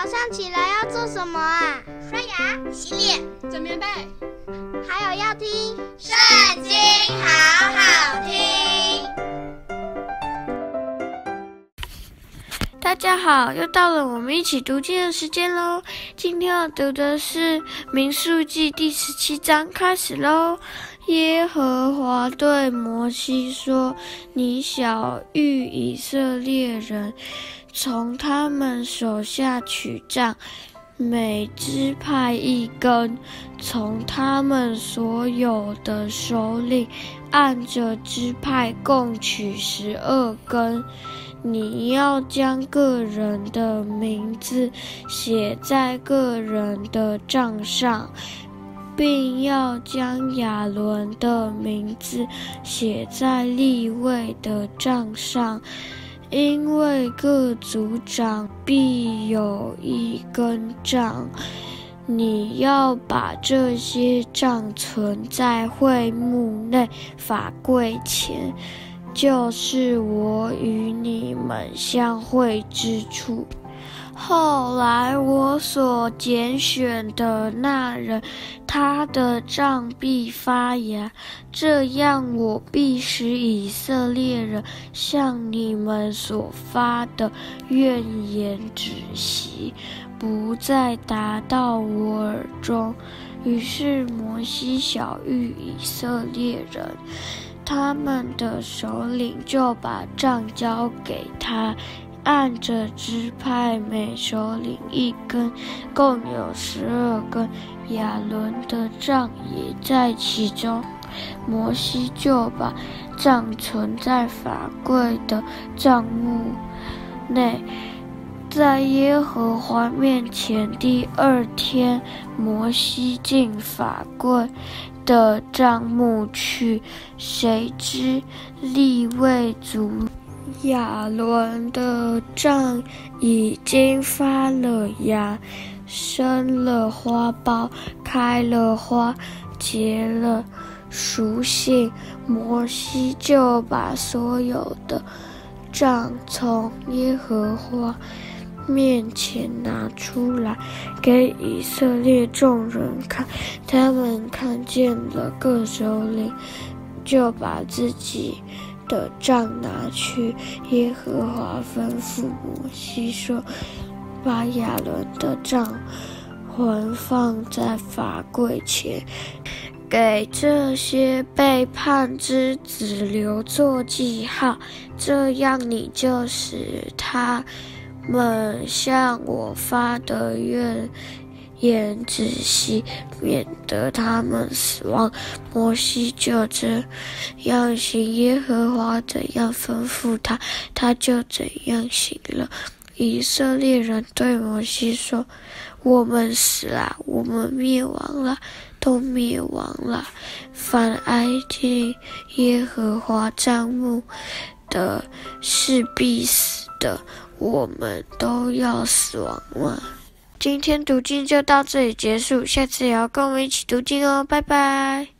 早上起来要做什么啊？刷牙、洗脸、整棉被，还有要听《圣经》，好好听。大家好，又到了我们一起读经的时间喽。今天要读的是《民数记》第十七章，开始喽。耶和华对摩西说：“你晓諭以色列人，从他们手下取杖，每支派一根，从他们所有的首领按着支派共取十二根。你要将个人的名字写在个人的杖上。”并要将亚伦的名字写在立位的杖上，因为各族长必有一根杖。你要把这些杖存在会幕内法柜前，就是我与你们相会之处。后来我所拣选的那人，他的杖必发芽，这样我必使以色列人向你们所发的怨言止息，不再达到我耳中。于是摩西晓諭以色列人，他们的首领就把杖交给他。按着支派，每首领一根，共有十二根。亚伦的杖也在其中。摩西就把杖存在法柜的帐幕内。在耶和华面前第二天，摩西进法柜的帐幕去，谁知利未族。亚伦的杖已经发了芽，生了花苞，开了花，结了熟杏。摩西就把所有的杖从耶和华面前拿出来，给以色列众人看。他们看见了各首领，就把自己的杖拿去，耶和华吩咐摩西说：“把亚伦的杖还放在法柜前，给这些背叛之子留作记号，这样你就使他们向我发的愿。”言止息，免得他们死亡。摩西就这样行，耶和华怎样吩咐他，他就怎样行了。以色列人对摩西说：“我们死了，我们灭亡了，都灭亡了。凡挨近耶和华帐幕的，是必死的。我们都要死亡了。”今天读经就到这里结束，下次也要跟我们一起读经哦，拜拜。